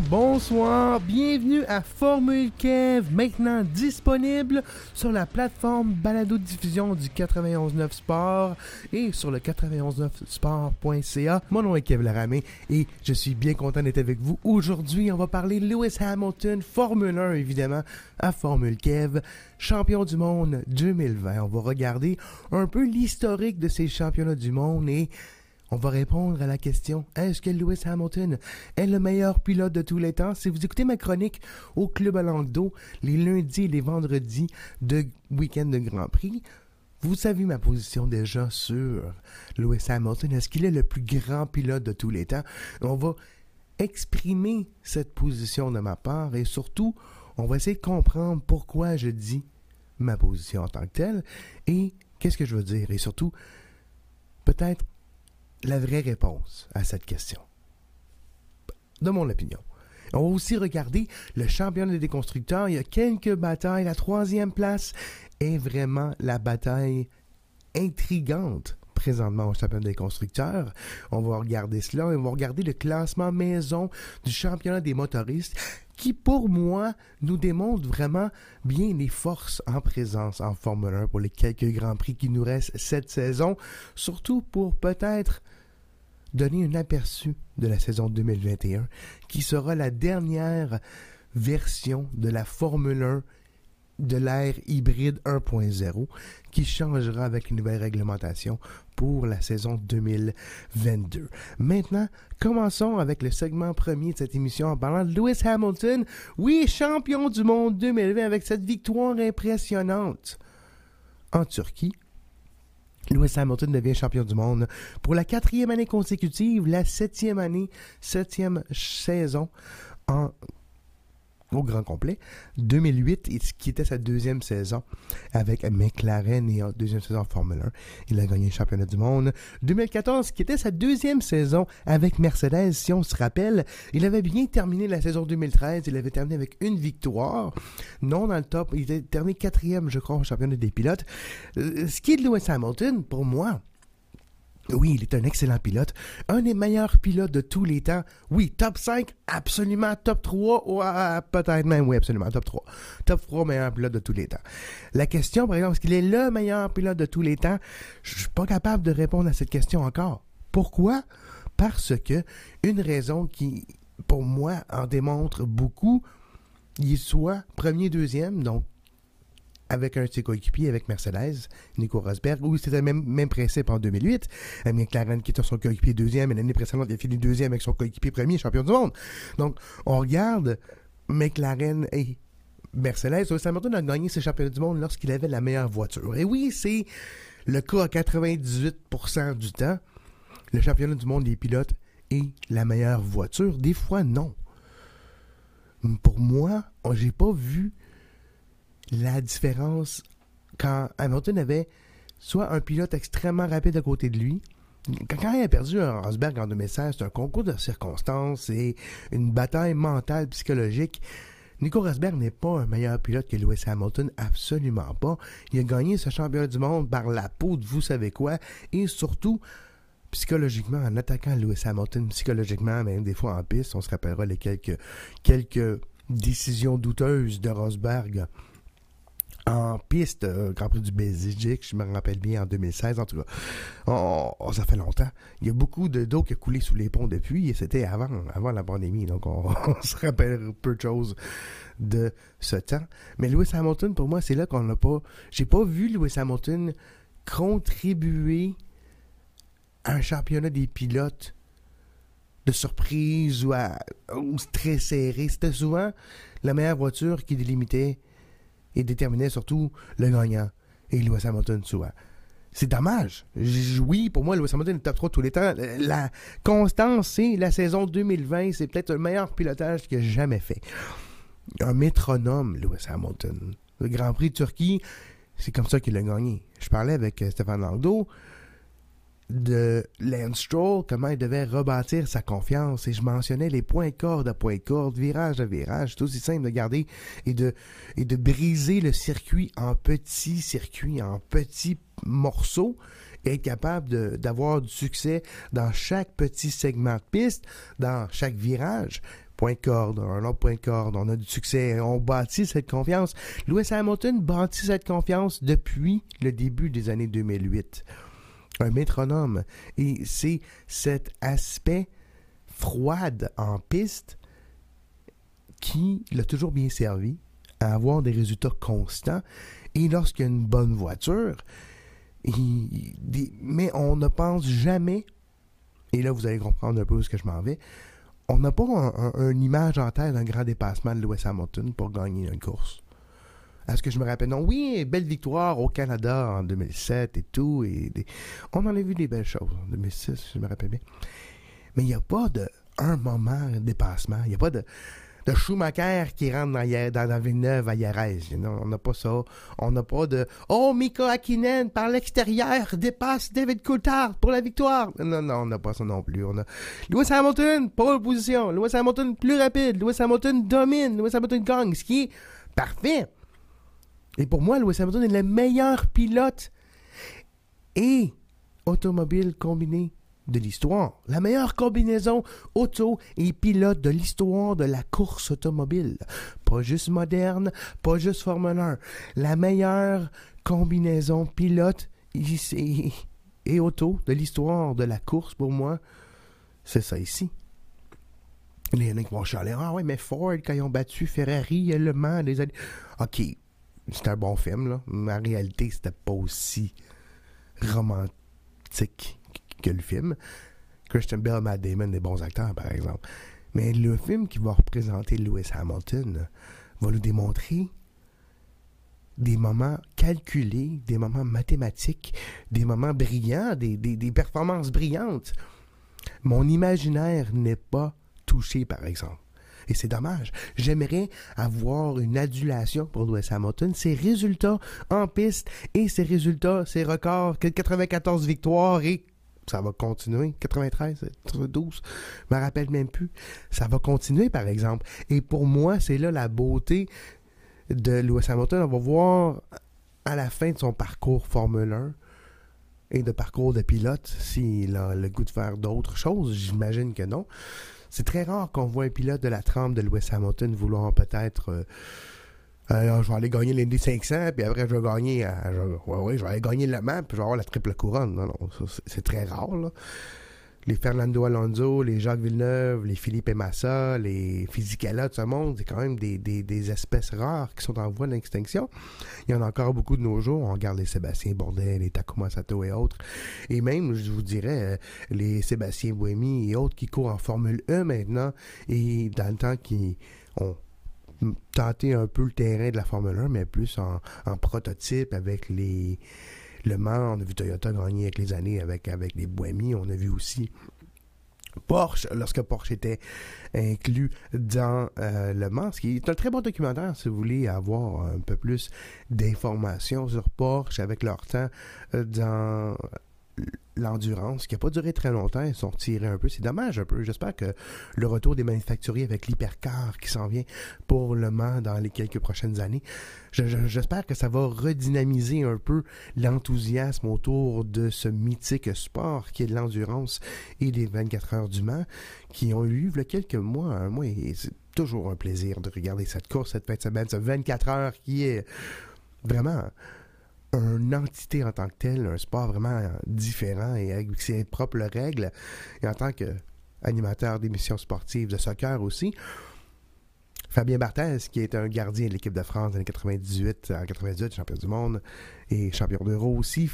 Bonsoir, bienvenue à Formule Kev, maintenant disponible sur la plateforme balado-diffusion du 91.9 Sport et sur le 91.9sport.ca. Mon nom est Kev Laramé et je suis bien content d'être avec vous. Aujourd'hui, on va parler Lewis Hamilton, Formule 1 évidemment, à Formule Kev, champion du monde 2020. On va regarder un peu l'historique de ces championnats du monde et on va répondre à la question est-ce que Lewis Hamilton est le meilleur pilote de tous les temps? Si vous écoutez ma chronique au Club à langue d'eau les lundis et les vendredis de week-end de Grand Prix, vous savez ma position déjà sur Lewis Hamilton. Est-ce qu'il est le plus grand pilote de tous les temps? On va exprimer cette position de ma part et surtout, on va essayer de comprendre pourquoi je dis ma position en tant que telle et qu'est-ce que je veux dire. Et surtout peut-être la vraie réponse à cette question. De mon opinion. On va aussi regarder le championnat des constructeurs. Il y a quelques batailles. La troisième place est vraiment la bataille intrigante présentement au championnat des constructeurs. On va regarder cela. On va regarder le classement maison du championnat des motoristes qui, pour moi, nous démontre vraiment bien les forces en présence en Formule 1 pour les quelques Grands Prix qui nous restent cette saison, surtout pour peut-être donner un aperçu de la saison 2021, qui sera la dernière version de la Formule 1 de l'ère hybride 1.0 qui changera avec une nouvelle réglementation pour la saison 2022. Maintenant, commençons avec le segment premier de cette émission en parlant de Lewis Hamilton, oui, champion du monde 2020 avec cette victoire impressionnante en Turquie. Lewis Hamilton devient champion du monde pour la quatrième année consécutive, la septième année, septième saison en au grand complet. 2008, qui était sa deuxième saison avec McLaren et en deuxième saison Formule 1. Il a gagné le championnat du monde. 2014, qui était sa deuxième saison avec Mercedes, si on se rappelle. Il avait bien terminé la saison 2013. Il avait terminé avec une victoire. Non dans le top. Il était terminé quatrième, je crois, au championnat des pilotes. Euh, ce qui est de Lewis Hamilton, pour moi, oui, il est un excellent pilote. Un des meilleurs pilotes de tous les temps. Oui, top 5, absolument. Top 3, ou peut-être même, oui, absolument, top 3. Top 3 meilleur pilote de tous les temps. La question, par exemple, est-ce qu'il est le meilleur pilote de tous les temps? Je suis pas capable de répondre à cette question encore. Pourquoi? Parce que une raison qui, pour moi, en démontre beaucoup, il soit premier, deuxième, donc avec un de ses coéquipiers, avec Mercedes, Nico Rosberg, où c'était le même, même principe en 2008. McLaren qui était son coéquipier deuxième, et l'année précédente, il a fini deuxième avec son coéquipier premier, champion du monde. Donc, on regarde McLaren et Mercedes. Lewis Hamilton a gagné ses championnats du monde lorsqu'il avait la meilleure voiture. Et oui, c'est le cas à 98% du temps. Le championnat du monde des pilotes est la meilleure voiture. Des fois, non. Pour moi, j'ai pas vu la différence quand Hamilton avait soit un pilote extrêmement rapide à côté de lui, quand, il a perdu un Rosberg en 2016, c'est un concours de circonstances et une bataille mentale, psychologique. Nico Rosberg n'est pas un meilleur pilote que Lewis Hamilton, absolument pas. Il a gagné ce championnat du monde par la peau de vous savez quoi, et surtout, psychologiquement, en attaquant Lewis Hamilton, psychologiquement, même des fois en piste, on se rappellera les quelques, quelques décisions douteuses de Rosberg en piste, euh, Grand Prix du Belgique, je me rappelle bien, en 2016, en tout cas. ça fait longtemps. Il y a beaucoup d'eau qui a coulé sous les ponts depuis, et c'était avant, avant la pandémie, donc on, se rappelle peu de choses de ce temps. Mais Lewis Hamilton, pour moi, c'est là qu'on n'a pas... J'ai pas vu Lewis Hamilton contribuer à un championnat des pilotes de surprise ou, à, ou très serré. C'était souvent la meilleure voiture qui délimitait et déterminait surtout le gagnant. Et Lewis Hamilton, souvent. C'est dommage. Oui, pour moi, Lewis Hamilton est top 3 tous les temps. La constance, c'est la saison 2020. C'est peut-être le meilleur pilotage qu'il a jamais fait. Un métronome, Lewis Hamilton. Le Grand Prix de Turquie, c'est comme ça qu'il a gagné. Je parlais avec euh, Stéphane Langdo de Lance Stroll, comment il devait rebâtir sa confiance. Et je mentionnais les points corde à points corde, virage à virage. C'est aussi simple de garder et de, et de briser le circuit en petits circuits, en petits morceaux être capable d'avoir du succès dans chaque petit segment de piste, dans chaque virage. Point de corde, un autre point de corde, on a du succès, on bâtit cette confiance. Lewis Hamilton bâtit cette confiance depuis le début des années 2008. Un métronome. Et c'est cet aspect froide en piste qui l'a toujours bien servi à avoir des résultats constants. Et lorsqu'il y a une bonne voiture, mais on ne pense jamais, et là vous allez comprendre un peu ce que je m'en vais, on n'a pas une image en tête d'un grand dépassement de Lewis Hamilton pour gagner une course. Est-ce que je me rappelle? Non, oui, belle victoire au Canada en 2007 et tout. Et On en a vu des belles choses en 2006, je me rappelle bien. Mais il n'y a pas de un moment de dépassement. Il n'y a pas de de Schumacher qui rentre dans, dans la Villeneuve à Yarez. on n'a pas ça. On n'a pas de Oh, Mika Hakkinen par l'extérieur dépasse David Coulthard pour la victoire. Non, non, on n'a pas ça non plus. On a Lewis Hamilton, pole position. Lewis Hamilton plus rapide. Lewis Hamilton domine. Lewis Hamilton gagne, ce qui est parfait. Et pour moi, Lewis Hamilton est le meilleur pilote et automobile combiné de l'histoire. La meilleure combinaison auto et pilote de l'histoire de la course automobile. Pas juste moderne, pas juste Formule 1. La meilleure combinaison pilote et, auto de l'histoire de la course pour moi, c'est ça ici. Il y en a qui vont chialer. Ah ouais, mais Ford, quand ils ont battu Ferrari, Le Mans, les années. Ok, c'est un bon film, là. Mais en réalité, c'était pas aussi romantique que le film. Christian Bell, Matt Damon, des bons acteurs, par exemple. Mais le film qui va représenter Lewis Hamilton va nous démontrer des moments calculés, des moments mathématiques, des moments brillants, des, des performances brillantes. Mon imaginaire n'est pas touché, par exemple. Et c'est dommage. J'aimerais avoir une adulation pour Lewis Hamilton. Ses résultats en piste et ses résultats, ses records, 94 victoires et ça va continuer. 93, 12, je me rappelle même plus. Ça va continuer, par exemple. Et pour moi, c'est là la beauté de Lewis Hamilton. On va voir à la fin de son parcours Formule 1 et de parcours de pilote s'il a le goût de faire d'autres choses. J'imagine que non. C'est très rare qu'on voit un pilote de la trempe de Lewis Hamilton vouloir peut-être... Euh, euh, je vais aller gagner l'Indy 500, puis après, je vais gagner, euh, ouais, je vais gagner le Mans, puis je vais avoir la triple couronne. Non, non, c'est très rare, là. Les Fernando Alonso, les Jacques Villeneuve, les Philippe Massa, les Fisichella de ce monde, c'est quand même des, espèces rares qui sont en voie d'extinction. Il y en a encore beaucoup de nos jours. On regarde les Sébastien Bourdais, les Takuma Sato et autres. Et même, je vous dirais, euh, les Sébastien Bohémy et autres qui courent en Formule 1 maintenant et dans le temps qui ont tenter un peu le terrain de la Formule 1, mais plus en, prototype avec les Le Mans. On a vu Toyota gagner avec les années avec, avec les Boemi. On a vu aussi Porsche, lorsque Porsche était inclus dans euh, Le Mans, ce qui est un très bon documentaire si vous voulez avoir un peu plus d'informations sur Porsche avec leur temps euh, dans l'endurance, qui n'a pas duré très longtemps, ils sont retirés un peu. C'est dommage un peu. J'espère que le retour des manufacturiers avec l'hypercar qui s'en vient pour le Mans dans les quelques prochaines années, j'espère que ça va redynamiser un peu l'enthousiasme autour de ce mythique sport qui est l'endurance et les 24 heures du Mans, qui ont eu il y a quelques mois, un mois, c'est toujours un plaisir de regarder cette course, cette fin de semaine, ce 24 heures qui est vraiment une entité en tant que telle, un sport vraiment différent et avec ses propres règles. Et en tant qu'animateur d'émissions sportives de soccer aussi, Fabien Barthez, qui est un gardien de l'équipe de France en 98, en 98, champion du monde et champion d'Euro aussi,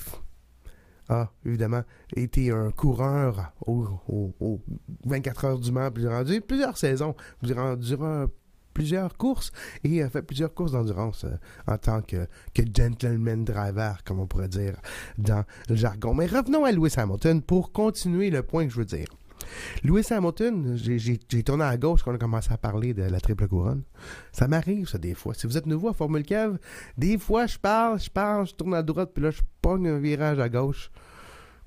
a évidemment été un coureur aux, 24 heures du Mans durant plusieurs saisons, durant, durant plusieurs courses et a fait plusieurs courses d'endurance euh, en tant que, gentleman driver, comme on pourrait dire dans le jargon. Mais revenons à Lewis Hamilton pour continuer le point que je veux dire. Lewis Hamilton, j'ai tourné à gauche quand on a commencé à parler de la triple couronne. Ça m'arrive, ça, des fois. Si vous êtes nouveau à Formule Kev, des fois, je parle, je parle, je tourne à droite, puis là, je pogne un virage à gauche,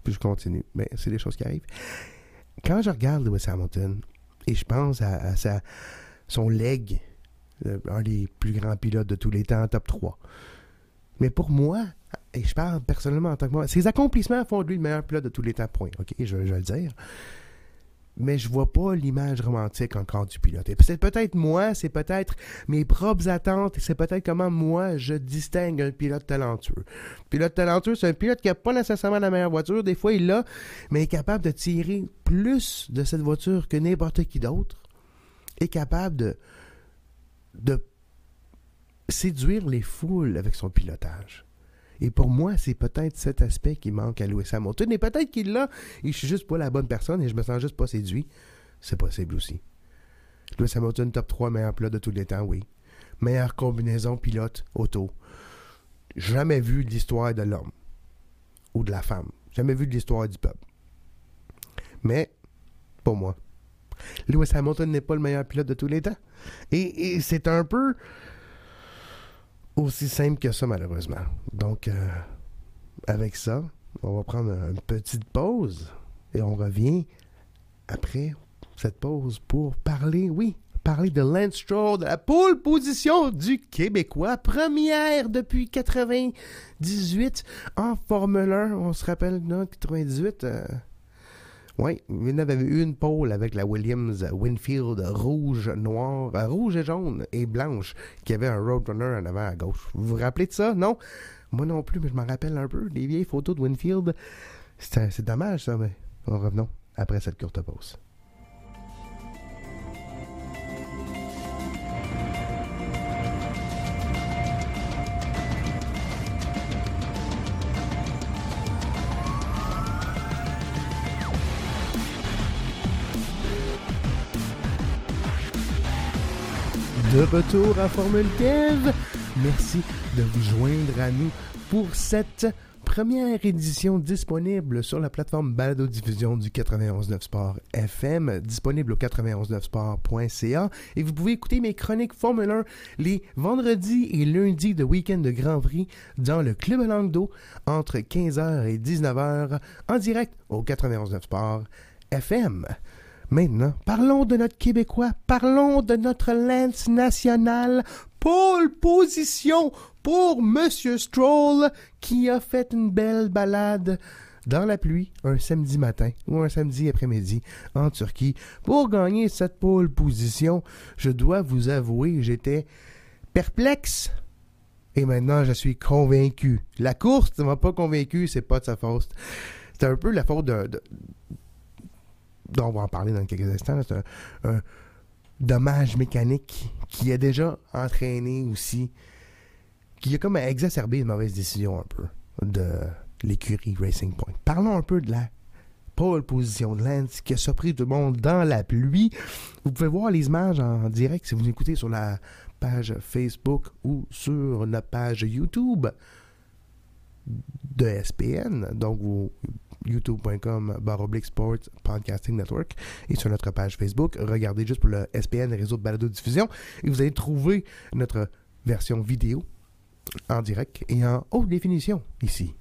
puis je continue. Mais c'est des choses qui arrivent. Quand je regarde Lewis Hamilton, et je pense à, à sa son leg, un des plus grands pilotes de tous les temps, top 3. Mais pour moi, et je parle personnellement en tant que moi, ses accomplissements font de lui le meilleur pilote de tous les temps, point. OK, je, vais le dire. Mais je vois pas l'image romantique encore du pilote. Et c'est peut-être moi, c'est peut-être mes propres attentes, c'est peut-être comment moi je distingue un pilote talentueux. pilote talentueux, c'est un pilote qui a pas nécessairement la meilleure voiture, des fois il l'a, mais est capable de tirer plus de cette voiture que n'importe qui d'autre. Est capable de, séduire les foules avec son pilotage. Et pour moi, c'est peut-être cet aspect qui manque à Louis Hamilton. Et peut-être qu'il l'a, et je suis juste pas la bonne personne et je me sens juste pas séduit. C'est possible aussi. Louis Hamilton, top 3 meilleur pilote de tous les temps, oui. Meilleure combinaison pilote auto. Jamais vu de l'histoire de l'homme ou de la femme. Jamais vu de l'histoire du peuple. Mais, pour moi. Louis Hamilton n'est pas le meilleur pilote de tous les temps. et c'est un peu aussi simple que ça, malheureusement. Donc, euh, avec ça, on va prendre une petite pause et on revient après cette pause pour parler, oui, parler de Lance Stroll, de la pole position du Québécois, première depuis 98 en Formule 1. On se rappelle, non, 98. Oui, il avait eu une pole avec la Williams Winfield rouge, noire, euh, rouge et jaune et blanche, qui avait un Roadrunner en avant à gauche. Vous vous rappelez de ça? Non? Moi non plus, mais je m'en rappelle un peu. Les vieilles photos de Winfield. C'est dommage, ça, mais revenons après cette courte pause. Retour à Formule Kev. Merci de vous joindre à nous pour cette première édition disponible sur la plateforme Balado Diffusion du 919 Sport FM, disponible au 919sport.ca. Et vous pouvez écouter mes chroniques Formule 1 les vendredis et lundis de week-end de Grand Prix dans le Club Langdo entre 15h et 19h en direct au 919 Sport FM. Maintenant, parlons de notre Québécois, parlons de notre lance national. Pole position pour Monsieur Stroll qui a fait une belle balade dans la pluie un samedi matin ou un samedi après-midi en Turquie pour gagner cette pole position. Je dois vous avouer, j'étais perplexe. Et maintenant, je suis convaincu. La course ne m'a pas convaincu, c'est pas de sa faute. C'est un peu la faute de, on va en parler dans quelques instants, c'est un, dommage mécanique qui a déjà entraîné aussi, qui a comme exacerbé une mauvaise décision un peu de l'écurie Racing Point. Parlons un peu de la pole position de Lance qui a surpris tout le monde dans la pluie. Vous pouvez voir les images en direct si vous écoutez sur la page Facebook ou sur notre page YouTube de SPN. Donc, vous youtube.com baroblique sports podcasting network et sur notre page Facebook. Regardez juste pour le SPN, réseau de balado diffusion et vous allez trouver notre version vidéo en direct et en haute définition ici.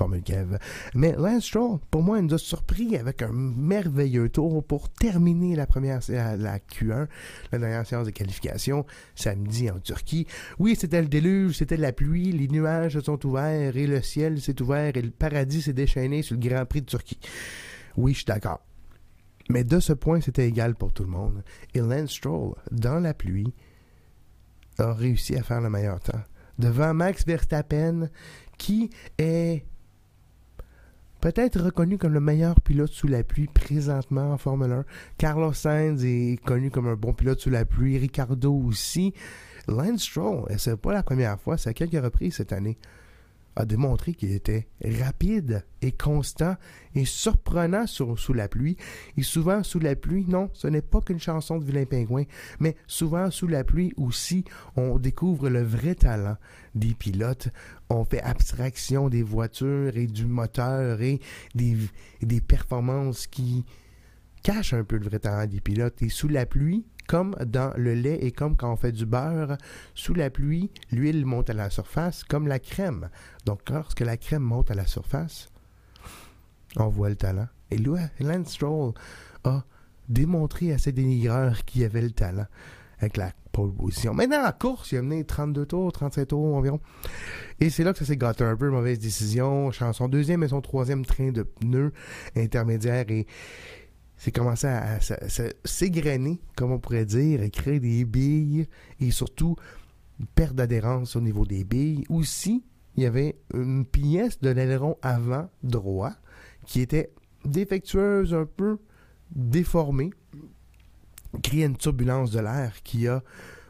Formule Kev. Mais Lance Stroll, pour moi, nous a surpris avec un merveilleux tour pour terminer la première la Q1, la dernière séance de qualification, samedi en Turquie. Oui, c'était le déluge, c'était la pluie, les nuages se sont ouverts et le ciel s'est ouvert et le paradis s'est déchaîné sur le Grand Prix de Turquie. Oui, je suis d'accord. Mais de ce point, c'était égal pour tout le monde. Et Lance Stroll, dans la pluie, a réussi à faire le meilleur temps. Devant Max Verstappen, qui est peut-être reconnu comme le meilleur pilote sous la pluie présentement en Formule 1. Carlos Sainz est connu comme un bon pilote sous la pluie. Ricardo aussi. Lance Stroll, et c'est pas la première fois, c'est à quelques reprises cette année, a démontré qu'il était rapide et constant et surprenant sous la pluie. Et souvent, sous la pluie, non, ce n'est pas qu'une chanson de vilain pingouin, mais souvent, sous la pluie aussi, on découvre le vrai talent des pilotes. On fait abstraction des voitures et du moteur et des, des performances qui cachent un peu le vrai talent des pilotes. Et sous la pluie, comme dans le lait et comme quand on fait du beurre, sous la pluie, l'huile monte à la surface comme la crème. Donc lorsque la crème monte à la surface, on voit le talent. Et Lance Stroll a démontré à ses dénigreurs qu'il avait le talent. avec la pole position. Maintenant, la course, il a mené 32 tours, 37 tours environ. Et c'est là que ça s'est gâté un peu, mauvaise décision. Son deuxième et son troisième train de pneus intermédiaires et c'est commencé à, à, s'égrener, comme on pourrait dire, et créer des billes et surtout perte d'adhérence au niveau des billes. Aussi, il y avait une pièce de l'aileron avant droit qui était défectueuse, un peu déformée, créé une turbulence de l'air qui a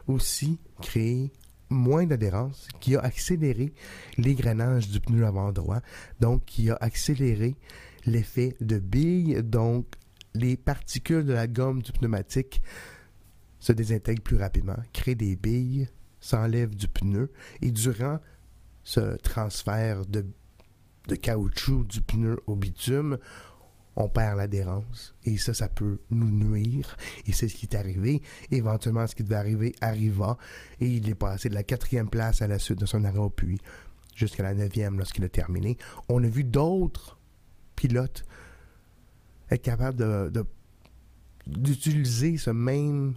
aussi créé moins d'adhérence, qui a accéléré l'égrenage du pneu avant droit, donc qui a accéléré l'effet de bille, donc les particules de la gomme du pneumatique se désintègrent plus rapidement, créent des billes, s'enlèvent du pneu, et durant ce transfert de, caoutchouc du pneu au bitume, on perd l'adhérence. Et ça, ça peut nous nuire. Et c'est ce qui est arrivé. Éventuellement, ce qui devait arriver arriva. Et il est passé de la quatrième place à la suite de son arrêt au puits jusqu'à la neuvième lorsqu'il a terminé. On a vu d'autres pilotes être capables de, d'utiliser ce même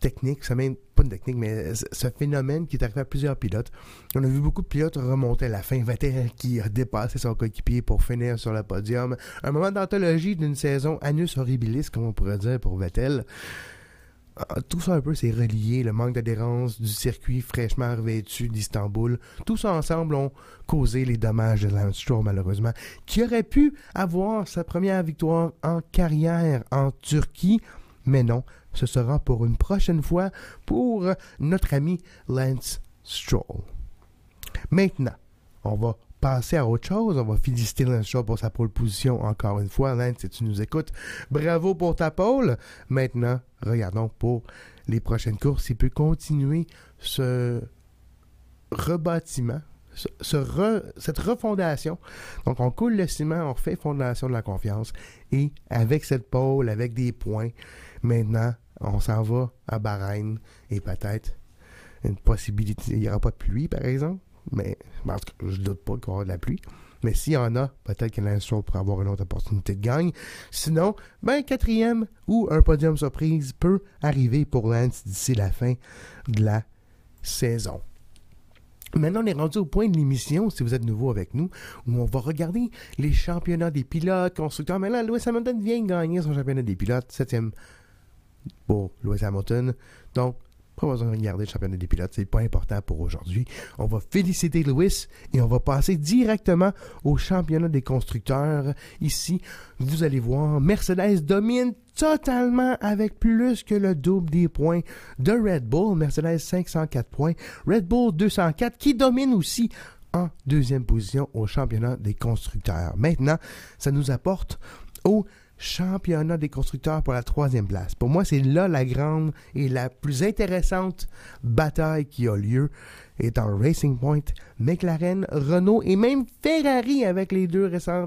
technique, ce même, pas une technique, mais ce phénomène qui est arrivé à plusieurs pilotes. On a vu beaucoup de pilotes remonter à la fin. Vettel qui a dépassé son coéquipier pour finir sur le podium. Un moment d'anthologie d'une saison annus horribilis, comme on pourrait dire pour Vettel. Ah, tout ça un peu, c'est relié, le manque d'adhérence du circuit fraîchement revêtu d'Istanbul. Tout ça ensemble ont causé les dommages de Lance Stroll, malheureusement, qui aurait pu avoir sa première victoire en carrière en Turquie. Mais non, ce sera pour une prochaine fois pour notre ami Lance Stroll. Maintenant, on va passer à autre chose. On va féliciter Lance Stroll pour sa pole position encore une fois. Lance, si tu nous écoutes, bravo pour ta pole. Maintenant, regardons pour les prochaines courses. Il peut continuer ce rebâtiment, cette refondation. Donc, on coule le ciment, on fait fondation de la confiance. Et avec cette pole, avec des points, maintenant, on s'en va à Bahreïn et peut-être une possibilité. Il n'y aura pas de pluie, par exemple. Mais parce que je doute pas qu'il y aura de la pluie. Mais s'il y en a, peut-être que l'instant pourrait avoir une autre opportunité de gagne. Sinon, ben, quatrième ou un podium surprise peut arriver pour Lance d'ici la fin de la saison. Maintenant, on est rendu au point de l'émission, si vous êtes nouveau avec nous, où on va regarder les championnats des pilotes, constructeurs. Mais là, Louis Hamilton vient gagner son championnat des pilotes, septième pour Louis Hamilton. Donc, pas de regarder le championnat des pilotes, c'est pas important pour aujourd'hui. On va féliciter Louis et on va passer directement au championnat des constructeurs. Ici, vous allez voir, Mercedes domine totalement avec plus que le double des points de Red Bull. Mercedes 504 points, Red Bull 204 qui domine aussi en deuxième position au championnat des constructeurs. Maintenant, ça nous apporte au championnat des constructeurs pour la troisième place. Pour moi, c'est là la grande et la plus intéressante bataille qui a lieu. Étant Racing Point, McLaren, Renault et même Ferrari avec les deux récents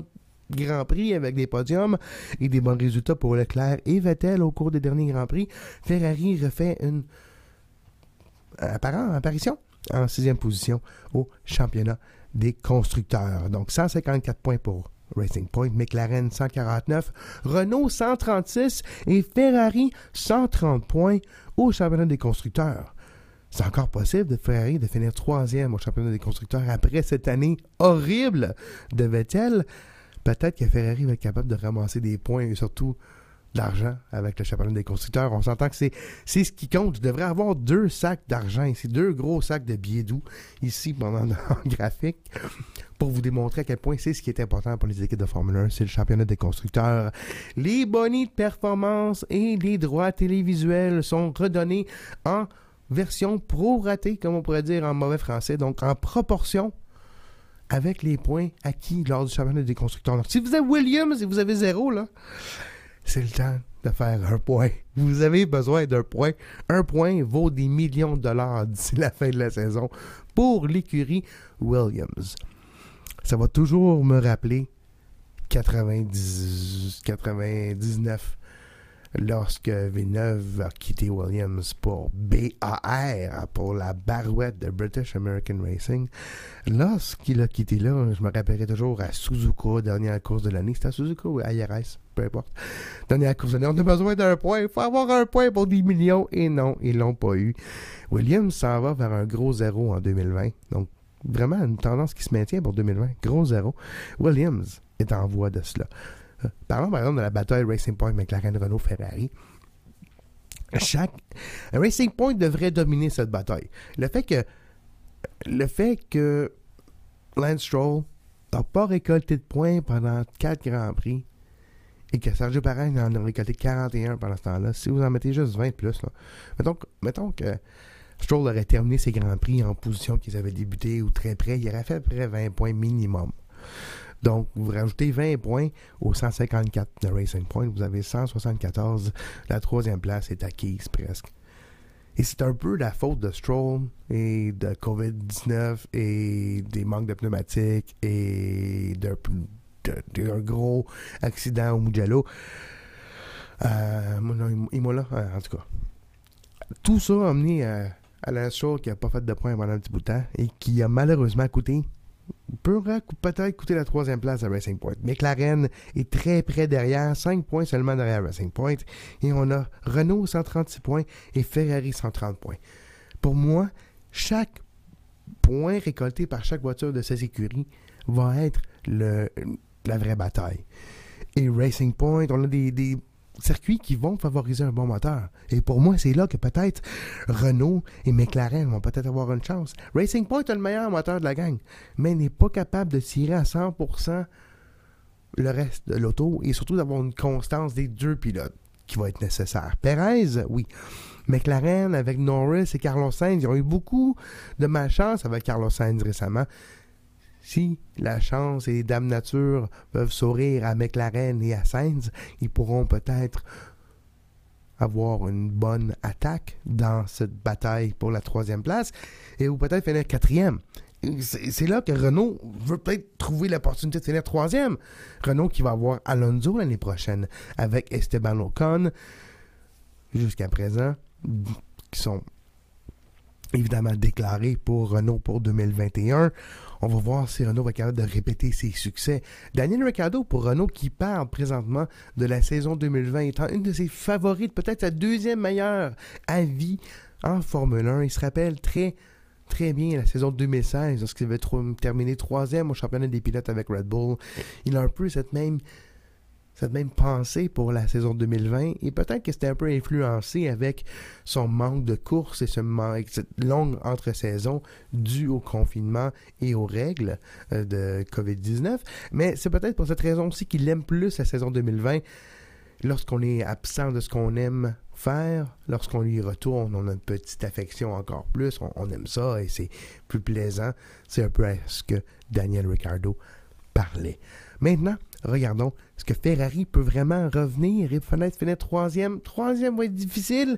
Grands Prix avec des podiums et des bons résultats pour Leclerc et Vettel au cours des derniers Grands Prix. Ferrari refait une apparente apparition en sixième position au championnat des constructeurs. Donc 154 points pour Racing Point, McLaren 149, Renault 136 et Ferrari 130 points au championnat des constructeurs. C'est encore possible de Ferrari de finir troisième au championnat des constructeurs après cette année horrible de Vettel. Peut-être que Ferrari va être capable de ramasser des points et surtout d'argent avec le championnat des constructeurs. On s'entend que c'est, c'est ce qui compte. Je devrais avoir deux sacs d'argent ici, deux gros sacs de billets doux ici pendant le graphique pour vous démontrer à quel point c'est ce qui est important pour les équipes de Formule 1, c'est le championnat des constructeurs. Les bonnies de performance et les droits télévisuels sont redonnés en version pro-ratée, comme on pourrait dire en mauvais français, donc en proportion avec les points acquis lors du championnat des constructeurs. Si vous avez Williams et vous avez zéro, là, c'est le temps de faire un point. Vous avez besoin d'un point. Un point vaut des millions de dollars d'ici la fin de la saison pour l'écurie Williams. Ça va toujours me rappeler 90, 99 lorsque Villeneuve a quitté Williams pour BAR, pour la barouette de British American Racing. Lorsqu'il a quitté là, je me rappellerai toujours à Suzuka, dernière course de l'année. C'était à Suzuka ou à IRS, peu importe. Dernière course de l'année, on a besoin d'un point. Il faut avoir un point pour 10 millions. Et non, ils l'ont pas eu. Williams s'en va vers un gros zéro en 2020. Donc, vraiment une tendance qui se maintient pour 2020. Gros zéro. Williams est en voie de cela. Parlons par exemple de la bataille Racing Point McLaren Renault Ferrari. Chaque Racing Point devrait dominer cette bataille. Le fait que le fait que Lance Stroll n'a pas récolté de points pendant 4 Grands Prix et que Sergio Perez en a récolté 41 pendant ce temps-là, si vous en mettez juste 20 plus, mettons, mettons que Stroll aurait terminé ses Grands Prix en position qu'ils avaient débuté ou très près, il aurait fait à peu près 20 points minimum. Donc, vous rajoutez 20 points aux 154 de Racing Point, vous avez 174. La troisième place est acquise presque. Et c'est un peu la faute de Stroll et de COVID-19 et des manques de pneumatiques et d'un gros accident au Mugello. Euh, Imola, euh, en tout cas. Tout ça a amené à, à la Stroll qui n'a pas fait de points pendant un petit bout de temps et qui a malheureusement coûté peut-être coûter la troisième place à Racing Point. McLaren est très près derrière, 5 points seulement derrière Racing Point. Et on a Renault 136 points et Ferrari 130 points. Pour moi, chaque point récolté par chaque voiture de ces écuries va être le, la vraie bataille. Et Racing Point, on a des circuits qui vont favoriser un bon moteur. Et pour moi, c'est là que peut-être Renault et McLaren vont peut-être avoir une chance. Racing Point a le meilleur moteur de la gang, mais n'est pas capable de tirer à 100% le reste de l'auto et surtout d'avoir une constance des deux pilotes qui va être nécessaire. Perez, oui. McLaren avec Norris et Carlos Sainz, ils ont eu beaucoup de malchance avec Carlos Sainz récemment. Si la chance et les dames nature peuvent sourire à McLaren et à Sainz, ils pourront peut-être avoir une bonne attaque dans cette bataille pour la troisième place et ou peut-être finir quatrième. C'est là que Renault veut peut-être trouver l'opportunité de finir troisième. Renault qui va avoir Alonso l'année prochaine avec Esteban Ocon jusqu'à présent, qui sont évidemment déclarés pour Renault pour 2021. On va voir si Renault va être capable de répéter ses succès. Daniel Ricciardo pour Renault qui parle présentement de la saison 2020 étant une de ses favorites, peut-être sa deuxième meilleure à vie en Formule 1. Il se rappelle très très bien la saison 2016 lorsqu'il avait terminé troisième au championnat des pilotes avec Red Bull. Il a un peu cette même cette même pensée pour la saison 2020 et peut-être que c'était un peu influencé avec son manque de course et ce cette longue entre-saison due au confinement et aux règles euh, de COVID-19. Mais c'est peut-être pour cette raison aussi qu'il aime plus la saison 2020 lorsqu'on est absent de ce qu'on aime faire, lorsqu'on y retourne, on a une petite affection encore plus, on, aime ça et c'est plus plaisant. C'est un peu ce que Daniel Ricciardo parlait. Maintenant, regardons est-ce que Ferrari peut vraiment revenir et peut finir troisième. Troisième va être difficile.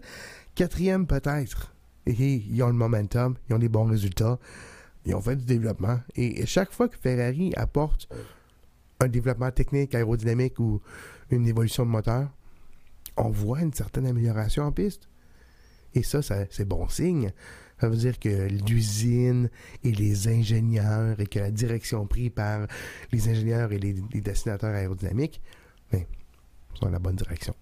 Quatrième peut-être. Ils ont le momentum, ils ont des bons résultats, ils ont fait du développement. Et, chaque fois que Ferrari apporte un développement technique, aérodynamique ou une évolution de moteur, on voit une certaine amélioration en piste. Et ça c'est bon signe. Ça veut dire que l'usine et les ingénieurs et que la direction prise par les ingénieurs et les, dessinateurs aérodynamiques ben, sont dans la bonne direction.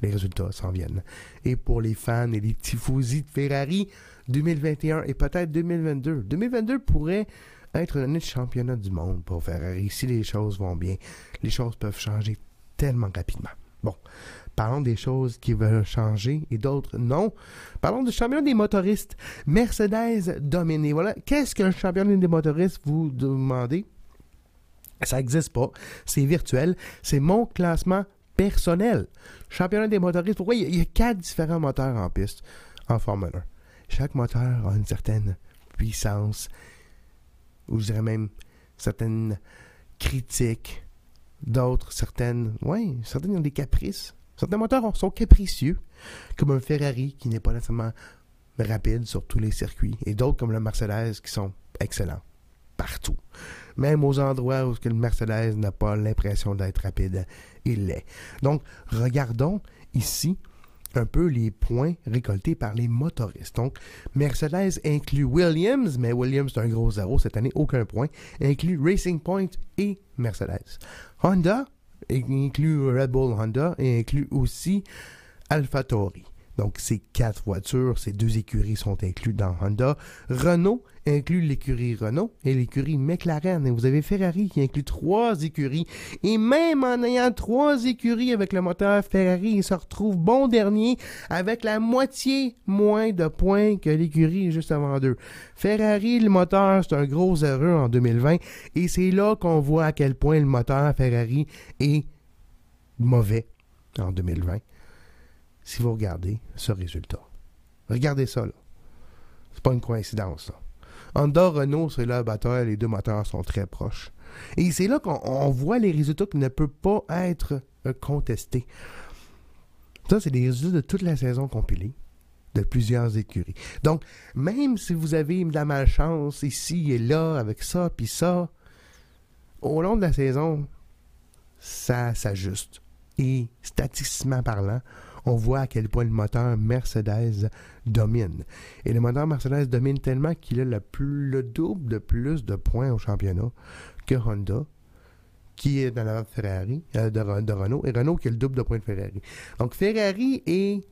Les résultats s'en viennent. Et pour les fans et les tifosi de Ferrari, 2021 et peut-être 2022. 2022 pourrait être l'année de championnat du monde pour Ferrari si les choses vont bien. Les choses peuvent changer tellement rapidement. Bon, Parlons des choses qui veulent changer et d'autres non. Parlons du championnat des motoristes. Mercedes dominé. Voilà. Qu'est-ce qu'un championnat des motoristes, vous demandez? Ça n'existe pas. C'est virtuel. C'est mon classement personnel. Championnat des motoristes. Pourquoi? Il y, a, quatre différents moteurs en piste en Formule 1. Chaque moteur a une certaine puissance, ou je dirais même certaines critiques, d'autres certaines, oui, certaines ont des caprices. Certains moteurs sont capricieux, comme un Ferrari qui n'est pas nécessairement rapide sur tous les circuits, et d'autres comme le Mercedes qui sont excellents partout. même aux endroits où le Mercedes n'a pas l'impression d'être rapide, il l'est. Donc, regardons ici un peu les points récoltés par les motoristes. Donc, Mercedes inclut Williams, mais Williams c'est un gros zéro cette année, aucun point, inclut Racing Point et Mercedes. Honda inclut Red Bull Honda et inclut aussi AlphaTauri. Donc, ces quatre voitures, ces deux écuries sont incluses dans Honda. Renault inclut l'écurie Renault et l'écurie McLaren. Et vous avez Ferrari qui inclut trois écuries. Et même en ayant trois écuries avec le moteur Ferrari, il se retrouve bon dernier avec la moitié moins de points que l'écurie juste avant deux. Ferrari, le moteur, c'est un gros heureux en 2020. Et c'est là qu'on voit à quel point le moteur Ferrari est mauvais en 2020 si vous regardez ce résultat. Regardez ça, là. C'est pas une coïncidence, là. Honda, Renault, c'est là, bataille, les deux moteurs sont très proches. Et c'est là qu'on voit les résultats qui ne peuvent pas être euh, contestés. Ça, c'est des résultats de toute la saison compilée de plusieurs écuries. Donc, même si vous avez de la malchance ici et là, avec ça, puis ça, au long de la saison, ça s'ajuste. Et statistiquement parlant, on voit à quel point le moteur Mercedes domine. Et le moteur Mercedes domine tellement qu'il a le, double de plus de points au championnat que Honda, qui est dans la Ferrari, euh, de, Renault, et Renault qui a le double de points de Ferrari. Donc Ferrari est,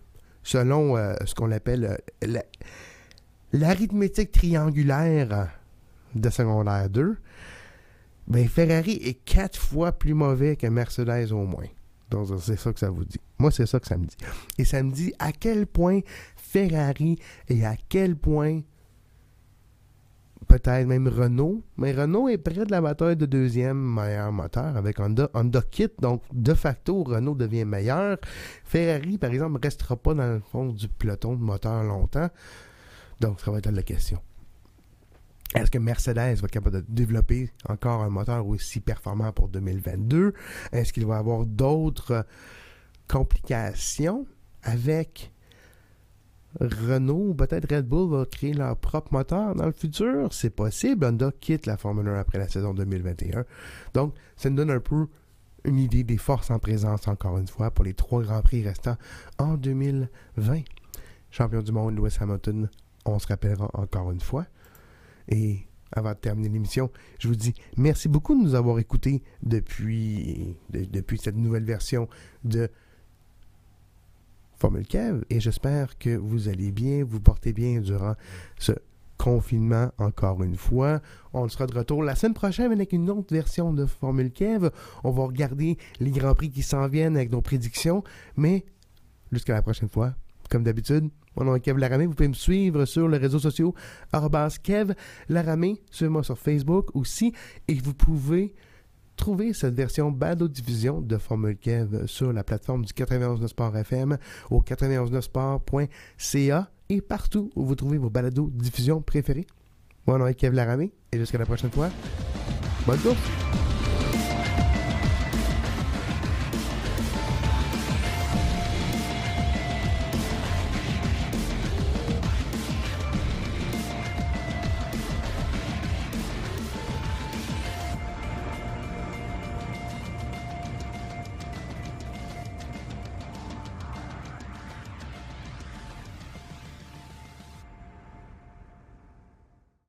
selon euh, ce qu'on appelle euh, l'arithmétique triangulaire de secondaire 2, ben Ferrari est quatre fois plus mauvais que Mercedes au moins. Donc, c'est ça que ça vous dit. Moi, c'est ça que ça me dit. Et ça me dit à quel point Ferrari et à quel point peut-être même Renault, mais Renault est près de la bataille de deuxième meilleur moteur avec Honda. Honda quitte, donc de facto, Renault devient meilleur. Ferrari, par exemple, ne restera pas dans le fond du peloton de moteur longtemps. Donc, ça va être la question. Est-ce que Mercedes va être capable de développer encore un moteur aussi performant pour 2022? Est-ce qu'il va y avoir d'autres complications avec Renault? Peut-être Red Bull va créer leur propre moteur dans le futur? C'est possible. Honda quitte la Formule 1 après la saison 2021. Donc, ça nous donne un peu une idée des forces en présence, encore une fois, pour les trois Grands Prix restants en 2020. Champion du monde, Lewis Hamilton, on se rappellera encore une fois. Et avant de terminer l'émission, je vous dis merci beaucoup de nous avoir écoutés depuis, depuis cette nouvelle version de Formule Kev et j'espère que vous allez bien, vous portez bien durant ce confinement encore une fois. On sera de retour la semaine prochaine avec une autre version de Formule Kev. On va regarder les Grands Prix qui s'en viennent avec nos prédictions, mais jusqu'à la prochaine fois, comme d'habitude, mon nom est Kev Laramé. Vous pouvez me suivre sur les réseaux sociaux, Kev Laramé. Suivez-moi sur Facebook aussi. Et vous pouvez trouver cette version Bado Diffusion de Formule Kev sur la plateforme du 91 Sport FM au 919sport.ca et partout où vous trouvez vos balados diffusion préférés. Mon nom est Kev Laramé et jusqu'à la prochaine fois, bonne course!